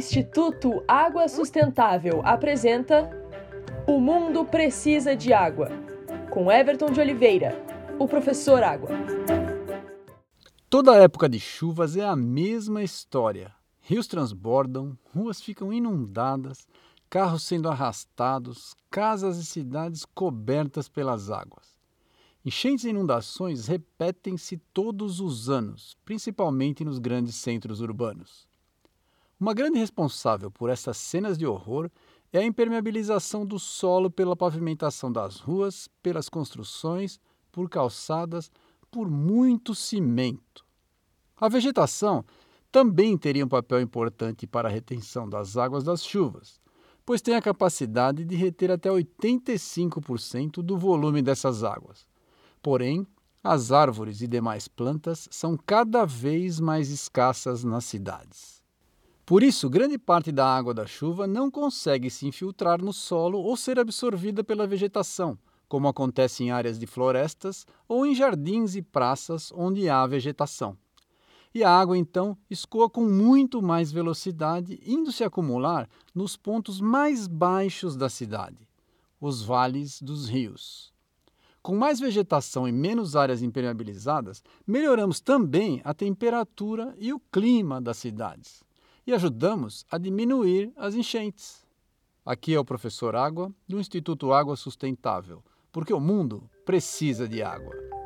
Instituto Água Sustentável apresenta O Mundo Precisa de Água, com Everton de Oliveira, o professor Água. Toda época de chuvas é a mesma história. Rios transbordam, ruas ficam inundadas, carros sendo arrastados, casas e cidades cobertas pelas águas. Enchentes e inundações repetem-se todos os anos, principalmente nos grandes centros urbanos. Uma grande responsável por essas cenas de horror é a impermeabilização do solo pela pavimentação das ruas, pelas construções, por calçadas, por muito cimento. A vegetação também teria um papel importante para a retenção das águas das chuvas, pois tem a capacidade de reter até 85% do volume dessas águas. Porém, as árvores e demais plantas são cada vez mais escassas nas cidades. Por isso, grande parte da água da chuva não consegue se infiltrar no solo ou ser absorvida pela vegetação, como acontece em áreas de florestas ou em jardins e praças onde há vegetação. E a água então escoa com muito mais velocidade, indo se acumular nos pontos mais baixos da cidade, os vales dos rios. Com mais vegetação e menos áreas impermeabilizadas, melhoramos também a temperatura e o clima das cidades e ajudamos a diminuir as enchentes. Aqui é o professor Água do Instituto Água Sustentável, porque o mundo precisa de água.